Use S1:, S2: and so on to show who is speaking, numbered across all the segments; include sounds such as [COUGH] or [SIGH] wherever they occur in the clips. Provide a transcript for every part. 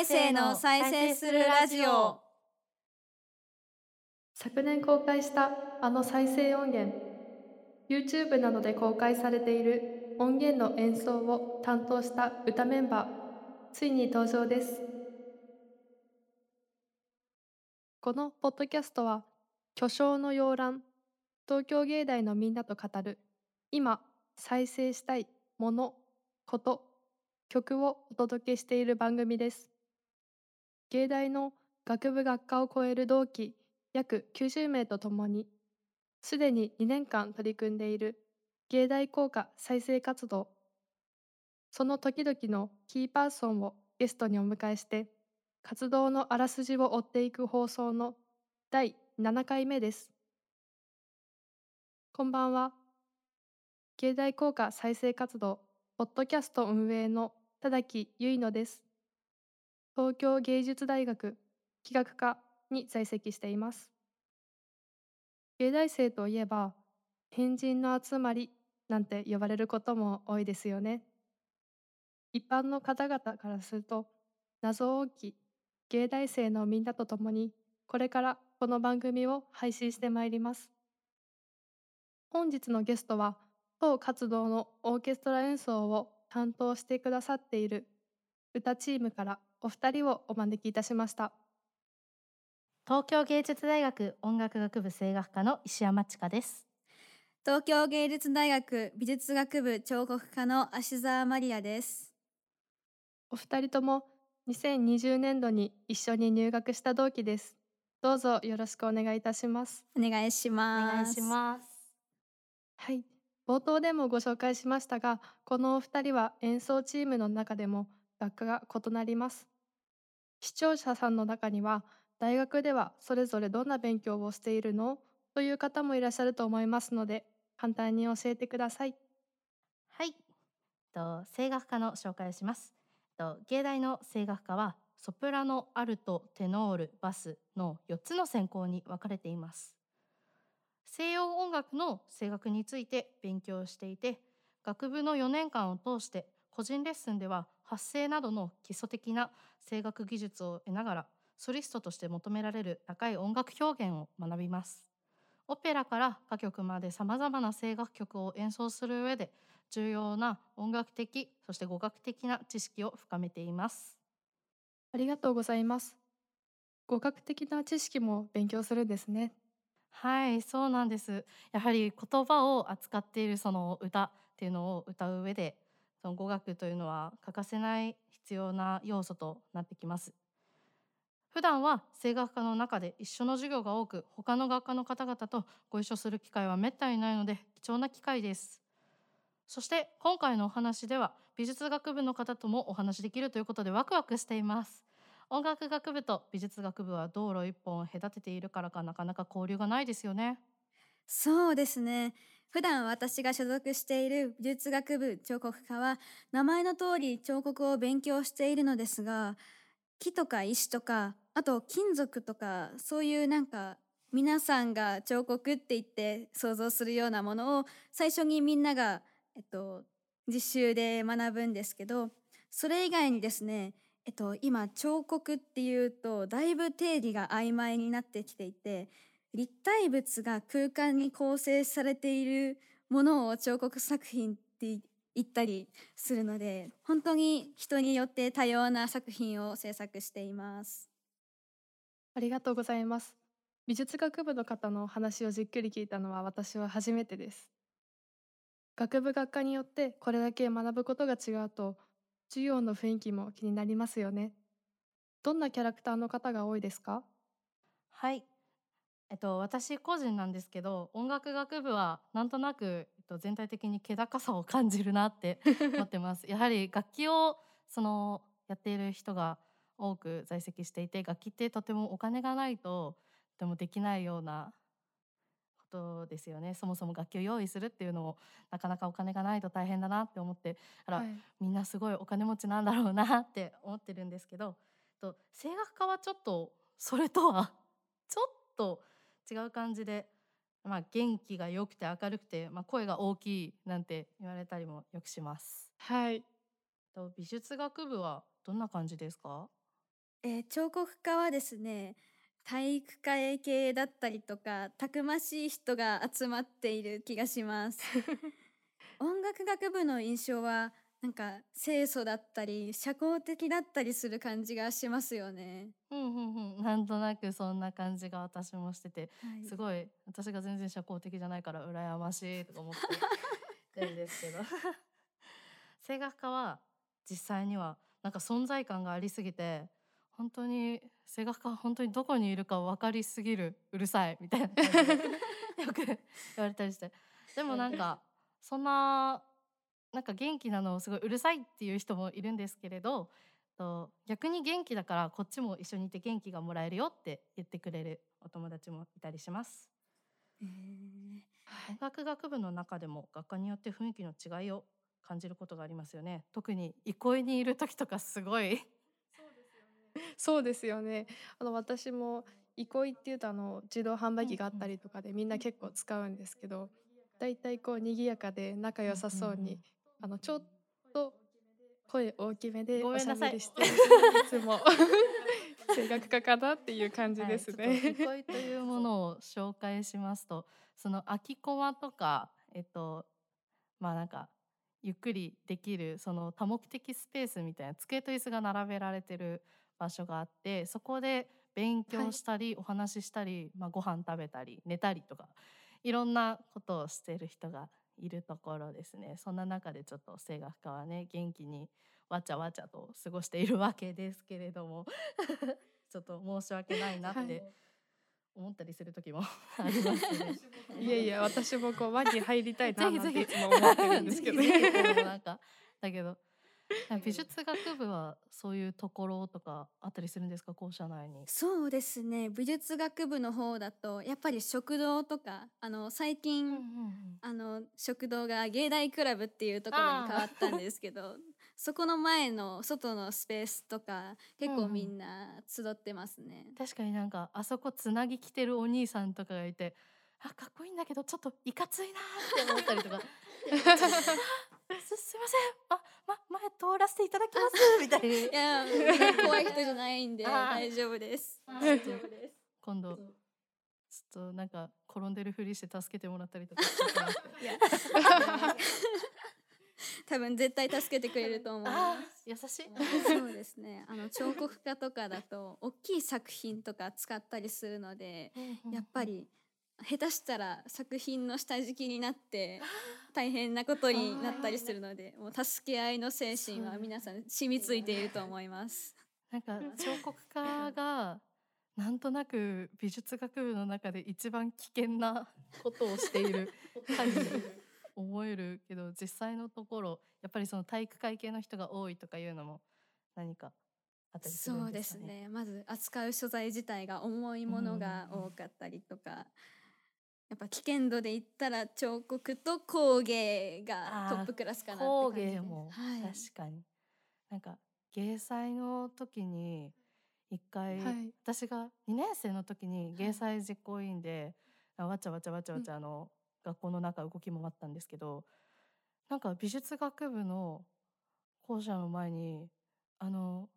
S1: 大生の再生するラジオ。
S2: 昨年公開したあの再生音源。YouTube などで公開されている音源の演奏を担当した歌メンバー。ついに登場です。このポッドキャストは巨匠の洋覧東京芸大のみんなと語る今再生したいものこと曲をお届けしている番組です。芸大の学部学科を超える同期約90名とともにすでに2年間取り組んでいる芸大効果再生活動。その時々のキーパーソンをゲストにお迎えして活動のあらすじを追っていく放送の第7回目です。こんばんは。芸大効果再生活動ポッドキャスト運営の田崎結乃です。東京芸術大学企画科に在籍しています。芸大生といえば変人の集まりなんて呼ばれることも多いですよね。一般の方々からすると謎多き芸大生のみんなと共にこれからこの番組を配信してまいります。本日のゲストは当活動のオーケストラ演奏を担当してくださっている歌チームからお二人をお招きいたしました。
S3: 東京芸術大学音楽学部声楽科の石山千佳です。
S1: 東京芸術大学美術学部彫刻科の芦沢マリアです。
S2: お二人とも2020年度に一緒に入学した同期です。どうぞよろしくお願いいたします。
S1: お願いし
S3: お
S1: ます。
S3: 願いします。
S2: はい。冒頭でもご紹介しましたがこのお二人は演奏チームの中でも学科が異なります。視聴者さんの中には大学ではそれぞれどんな勉強をしているの？という方もいらっしゃると思いますので簡単に教えてください。
S3: はい。と声楽科の紹介をします。と芸大の声楽科はソプラノアルトテノールバスの4つの専攻に分かれています。西洋音楽の声楽について勉強していて学部の4年間を通して個人レッスンでは発声などの基礎的な声楽技術を得ながらソリストとして求められる高い音楽表現を学びます。オペラから歌曲までさまざまな声楽曲を演奏する上で重要な音楽的そして語学的な知識を深めています。
S2: ありがとうございます。語学的な知識も勉強するんですね。
S3: はいそうなんです。やはり言葉を扱っているその歌っていうのを歌う上でその語学というのは欠かせない必要な要素となってきます。普段は声楽科の中で一緒の授業が多く他の学科の方々とご一緒する機会はめったにないので貴重な機会です。そして今回のお話では美術学部の方ともお話できるということでワクワクしています。音楽学部と美術学部は道路一本隔てているからかなかなか交流がないですよね。
S1: そうですね。普段私が所属している美術学部彫刻科は名前の通り彫刻を勉強しているのですが木とか石とかあと金属とかそういうなんか皆さんが彫刻って言って想像するようなものを最初にみんなが、えっと、実習で学ぶんですけどそれ以外にですね、えっと、今彫刻っていうとだいぶ定義が曖昧になってきていて立体物が空間に構成されているものを彫刻作品って言ったりするので本当に人によって多様な作品を制作しています。
S2: ありがとうございます。美術学部の方のお話をじっくり聞いたのは私は初めてです。学部学科によってこれだけ学ぶことが違うと授業の雰囲気も気になりますよね。どんなキャラクターの方が多いですか？
S3: はいえっと私個人なんですけど音楽学部はなんとなく、えっと、全体的に気高さを感じるなって思ってます。やはり楽器をそのやっている人が多く在籍していて楽器ってとてもお金がないととてもできないようなことですよね。そもそも楽器を用意するっていうのもなかなかお金がないと大変だなって思ってあら、
S2: はい。
S3: みんなすごいお金持ちなんだろうなって思ってるんですけどと声楽科はちょっとそれとはちょっと違う感じで、まあ、元気が良くて明るくて、まあ、声が大きいなんて言われたりもよくします。
S2: はい。
S3: と美術学部はどんな感じですか？
S1: えー彫刻家はですね体育会系だったりとかたくましい人が集まっている気がします。[LAUGHS] 音楽学部の印象はなんか清楚だったり社交的だったりする感じがしますよね、
S3: うんうんうん。なんとなくそんな感じが私もしてて。
S1: はい。
S3: すごい私が全然社交的じゃないから羨ましいとか思って [LAUGHS] るんですけど。[LAUGHS] 声楽家は実際にはなんか存在感がありすぎて本当に声楽家は本当にどこにいるか分かりすぎるうるさいみたいな [LAUGHS] よく言われたりして。でもなんかそんななんか元気なのをすごいうるさいっていう人もいるんですけれどと逆に元気だからこっちも一緒にいて元気がもらえるよって言ってくれるお友達もいたりします。
S1: えー
S3: 音楽学部の中でも学科によって雰囲気の違いを感じることがありますよね。特に憩いにいる時とかすごい [LAUGHS]
S2: そうですよね。あの私も憩いっていうとあの自動販売機があったりとかでみんな結構使うんですけど、だいたいこう賑やかで仲良さそうに、あのちょっと声大きめでおしゃべりして [LAUGHS] いつも。[LAUGHS] 声楽家かなっていう感じですね。
S3: はい、と憩いというものを紹介しますとその空きコマとかえっとまあなんかゆっくりできるその多目的スペースみたいな机と椅子が並べられてる場所があってそこで勉強したり、お話ししたり、まあ、ご飯食べたり寝たりとかいろんなことをしてる人がいるところですねそんな中でちょっと声楽家はね元気にわちゃわちゃと過ごしているわけですけれども [LAUGHS] ちょっと申し訳ないなっ
S2: はい
S3: て思ったりする時も [LAUGHS] ありますね。
S2: いやいや私もこう輪に入りたいな
S3: ぜひぜひ
S2: なんていつも思ってるんですけどね。[LAUGHS]
S3: うなんかだけど美術学部はそういうところとかあったりするんですか？校舎内に。
S1: そうですね。美術学部の方だとやっぱり食堂とかあの最近、あの食堂が芸大クラブっていうところに変わったんですけどそこの前の外のスペースとか結構
S3: うんうん。
S1: みんな集ってますね。
S3: 確かになんかあそこつなぎ着てるお兄さんとかがいてあかっこいいんだけどちょっといかついなーって思ったりとか [LAUGHS] す [LAUGHS] すいません。あ、ま、前通らせていただきます。みたいに
S1: いや [LAUGHS] 怖い人じゃないんで大丈夫です。大丈夫です。
S3: 今度ちょっとなんか転んでるふりして助けてもらったりとか。
S1: いや。多分絶対助けてくれると思い
S3: あ
S1: ます。
S3: ー優しい。
S1: そうですね。あの彫刻家とかだと大きい作品とか使ったりするので、やっぱり下手したら作品の下敷きになって [LAUGHS] 大変なことになったりするので、もう助け合いの精神は皆さん染みついていると思います。
S3: なんか彫刻家がなんとなく美術学部の中で一番危険なことをしている [LAUGHS] 感じに思えるけど実際のところやっぱりその体育会系の人が多いとかいうのも何かあったりする
S1: そうで
S3: んですかね？
S1: すね。まず扱う素材自体が重いものが多かったりとか、やっぱ危険度で言ったら彫刻と工芸がトップクラスかなって
S3: 工
S1: 感じで。
S3: 芸も
S1: はい。
S3: 確かに、なんか芸祭の時に一回、
S2: はい。
S3: 私が2年生の時に芸祭実行委員で、あわちゃわちゃわちゃわちゃあの、学校の中動き回ったんですけどなんか美術学部の校舎の前にあの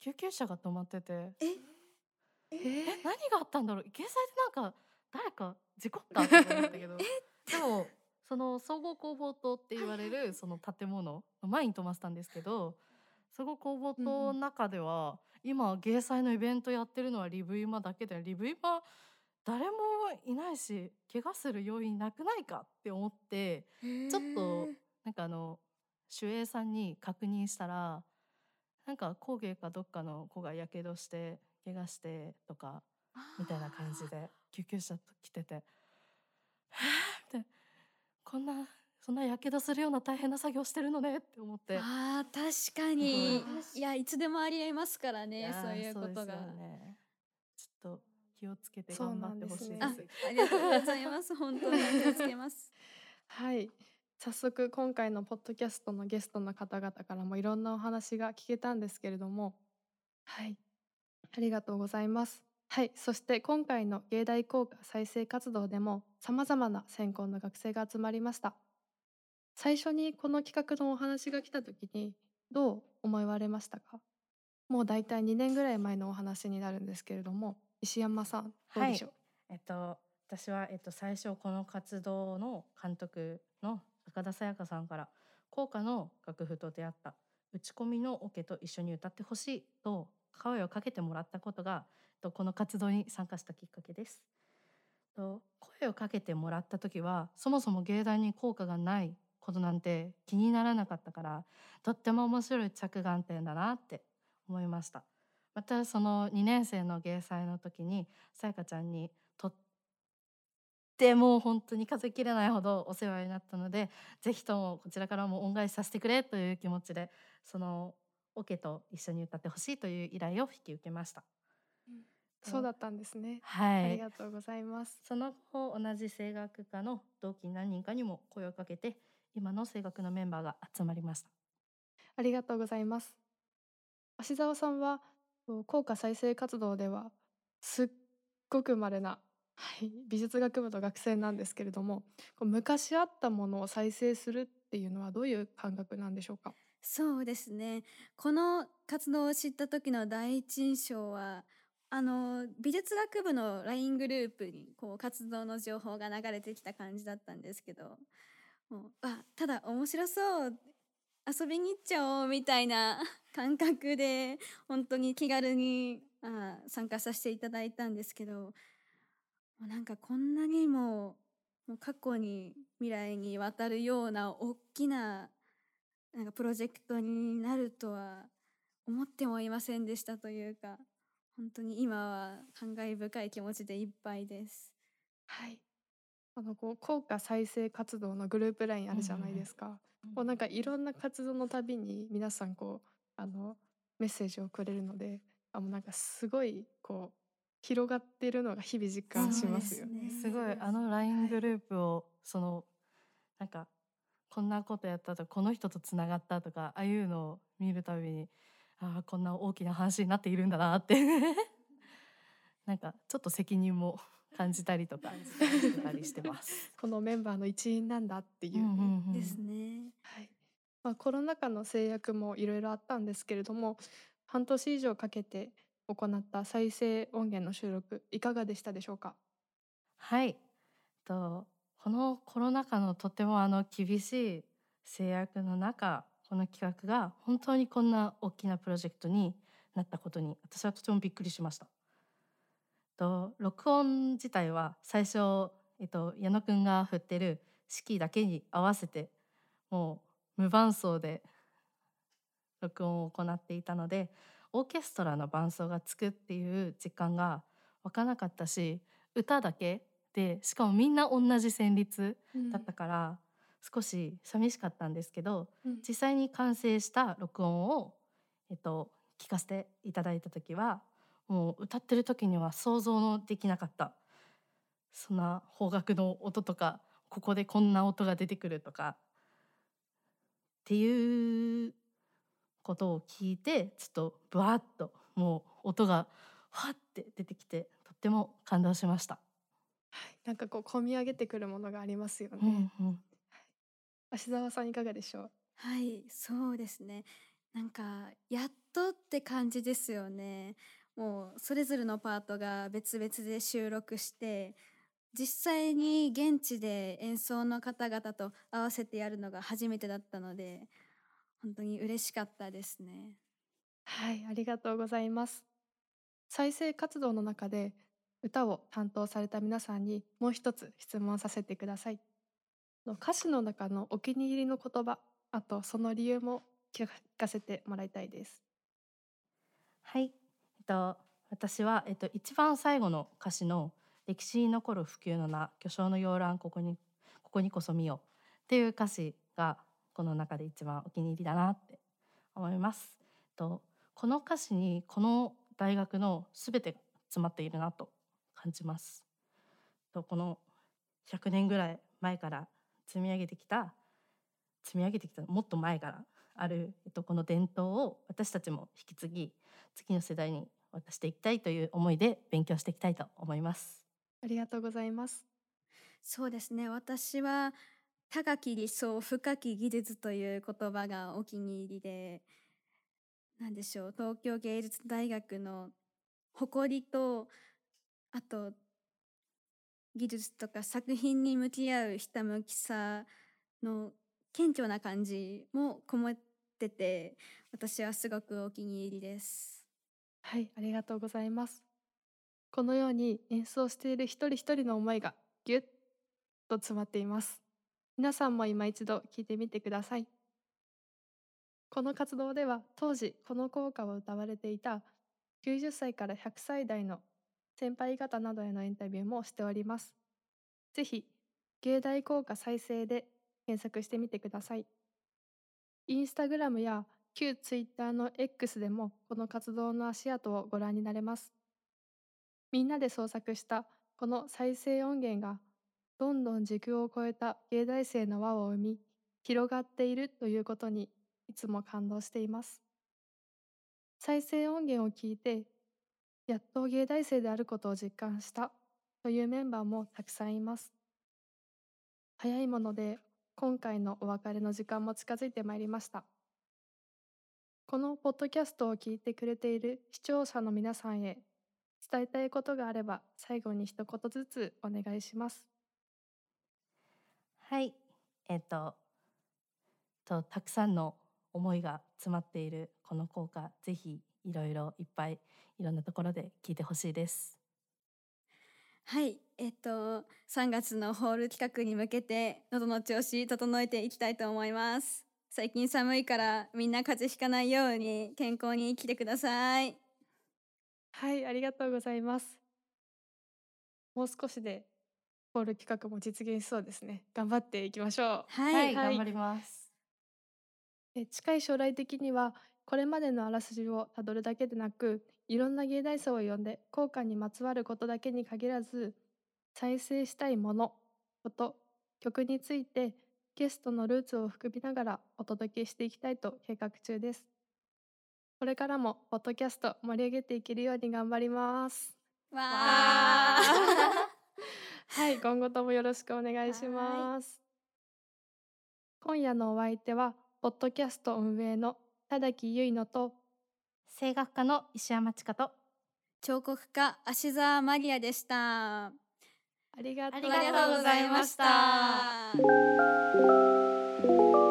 S3: 救急車が止まってて。
S1: え？
S2: え
S3: え何があったんだろう？芸祭でなんか誰か事故ったとか思ったけど。[LAUGHS] でもその総合工房棟って言われるその建物の前に止まってたんですけど総合工房棟の中では、今芸祭のイベントやってるのはリブイマだけでリブイマ誰もいないし怪我する要因なくないかって思ってちょっとなんかあの守衛さんに確認したらなんか工芸かどっかの子がやけどして怪我してとかみたいな感じで救急車来てて「はぁみたいなこんなそんなやけどするような大変な作業してるのねって思って。
S1: あー確かに。
S3: うん
S1: いやいつでもありえますからねそういうことが、
S3: よね、ちょっと気をつけて頑張ってほしいです。
S1: あありがとうございます。[LAUGHS] 本当に気をつけます。
S2: はい。早速今回のポッドキャストのゲストの方々からもいろんなお話が聞けたんですけれども。はい。ありがとうございますはいそして今回の芸大効果再生活動でもさまざまな専攻の学生が集まりました。最初にこの企画のお話が来た時にどう思われましたか？もうだいたい2年ぐらい前のお話になるんですけれども石山さんどうでしょう、
S3: えっと私はえっと最初この活動の監督の高田沙耶香さんから校歌の楽譜と出会った打ち込みのオケと一緒に歌ってほしいと声をかけてもらったことがとこの活動に参加したきっかけです。と声をかけてもらった時はそもそも芸大に効果がないことなんて気にならなかったからとっても面白い着眼点だなって思いましたまたその2年生の芸祭の時にさやかちゃんにとっても本当に数えきれないほどお世話になったのでぜひともこちらからも恩返しさせてくれという気持ちでそのオケと一緒に歌ってほしいという依頼を引き受けました。
S2: そうだったんですね、
S3: はい。
S2: ありがとうございます。
S3: その後同じ声楽科の同期何人かにも声をかけて今の声楽のメンバーが集まりました。
S2: ありがとうございます。芦澤さんは効果再生活動ではすっごく稀な、はい、美術学部の学生なんですけれども昔あったものを再生するっていうのはどういう感覚なんでしょうか？
S1: そうですね。この活動を知った時の第一印象はあの美術学部の LINE グループにこう活動の情報が流れてきた感じだったんですけどもうあただ面白そう遊びに行っちゃおうみたいな [LAUGHS] 感覚で本当に気軽にあ参加させていただいたんですけどもうなんかこんなにももう過去に未来にわたるような大きななんかプロジェクトになるとは思ってもいませんでしたというか本当に今は感慨深い気持ちでいっぱいです。
S2: はいあのこう効果再生活動のグループラインあるじゃないですか、こうなんかいろんな活動のたびに皆さんこうあのメッセージをくれるのであもうなんかすごいこう広がってるのが日々実感しますよね。
S1: すね
S3: すごいあの LINE グループをそのなんかこんなことやったとかこの人とつながったとかああいうのを見るたびにああこんな大きな話になっているんだなって [LAUGHS] なんかちょっと責任も感じたりとか [LAUGHS] したりしてます。[LAUGHS]
S2: このメンバーの一員なんだっていうね、
S3: うんうんうん
S1: ですね。
S2: はいまあ、コロナ禍の制約もいろいろあったんですけれども半年以上かけて行った再生音源の収録いかがでしたでしょうか？
S3: はい。とこのコロナ禍のとてもあの厳しい制約の中この企画が本当にこんな大きなプロジェクトになったことに私はとてもびっくりしました。と録音自体は最初、えっと、矢野くんが振ってる式だけに合わせてもう無伴奏で録音を行っていたのでオーケストラの伴奏がつくっていう実感が湧かなかったし歌だけでしかもみんな同じ旋律だったから、少し寂しかったんですけど
S2: うん
S3: 実際に完成した録音を、えっと、聞かせていただいた時はもう歌ってる時には想像のできなかったそんな方角の音とかここでこんな音が出てくるとかっていうことを聞いてちょっとブワーッともう音がファって出てきてとっても感動しました。
S2: はい、なんかこう込み上げてくるものがありますよね。
S3: うんうん
S2: 芦澤さんいかがでしょう？
S1: はい、そうですね。なんかやっとって感じですよね。もうそれぞれのパートが別々で収録して、実際に現地で演奏の方々と合わせてやるのが初めてだったので、本当に嬉しかったですね。
S2: はい、ありがとうございます。再生活動の中で歌を担当された皆さんにもう一つ質問させてください。の歌詞の中のお気に入りの言葉、あとその理由も聞かせてもらいたいです。
S3: はい、えっと、私は、えっと、一番最後の歌詞の「歴史に残る不朽の名巨匠の洋蘭ここにここにこそ見よ」っていう歌詞がこの中で一番お気に入りだなって思います。えっと、この歌詞にこの大学のすべてが詰まっているなと感じます。とこの100年ぐらい前から積み上げてきた積み上げてきたもっと前からある、えっと、この伝統を私たちも引き継ぎ次の世代に渡していきたいという思いで勉強していきたいと思います。
S2: ありがとうございます。
S1: そうですね。私は高き理想、深き技術という言葉がお気に入りで、なんでしょう東京芸術大学の誇りとあと技術とか作品に向き合うひたむきさの謙虚な感じもこもってて私はすごくお気に入りです。
S2: はい、ありがとうございます。このように演奏している一人一人の思いがぎゅっと詰まっています。皆さんも今一度聞いてみてください。この活動では当時この校歌を歌われていた90歳から100歳代の先輩方などへのインタビューもしております。ぜひ芸大校歌再生で検索してみてください。インスタグラムや旧ツイッターの X でもこの活動の足跡をご覧になれます。みんなで創作したこの再生音源がどんどん時空を超えた芸大生の輪を生み広がっているということにいつも感動しています。再生音源を聞いてやっと芸大生であることを実感したというメンバーもたくさんいます。早いもので今回のお別れの時間も近づいてまいりました。このポッドキャストを聞いてくれている視聴者の皆さんへ伝えたいことがあれば最後に一言ずつお願いします。
S3: はい、えっ、と、とたくさんの思いが詰まっているこの効果、ぜひいろいろいっぱいいろんなところで聞いてほしいです。
S1: はい、えっと3月のホール企画に向けて喉の調子整えていきたいと思います。最近寒いからみんな風邪ひかないように健康に生きてください。
S2: はい、ありがとうございます。もう少しでホール企画も実現しそうですね。頑張っていきましょう。
S1: はい、
S3: はい、
S2: はい
S3: 頑張ります。
S2: え近い将来的にはこれまでのあらすじをたどるだけでなくいろんな芸大生を呼んで効果にまつわることだけに限らず再生したいものこと曲についてゲストのルーツを含みながらお届けしていきたいと計画中です。これからもポッドキャスト盛り上げていけるように頑張ります。
S1: わ
S3: わ
S1: あ [LAUGHS]
S2: はい、今後ともよろしくお願いします。今夜のお相手は、ポッドキャスト運営の田崎ゆいのと、
S3: 声楽家の石山千佳と。
S1: 彫刻家芦沢マリアでした。
S2: ありがとう。
S3: ありがとうございました。
S1: ありがとうございました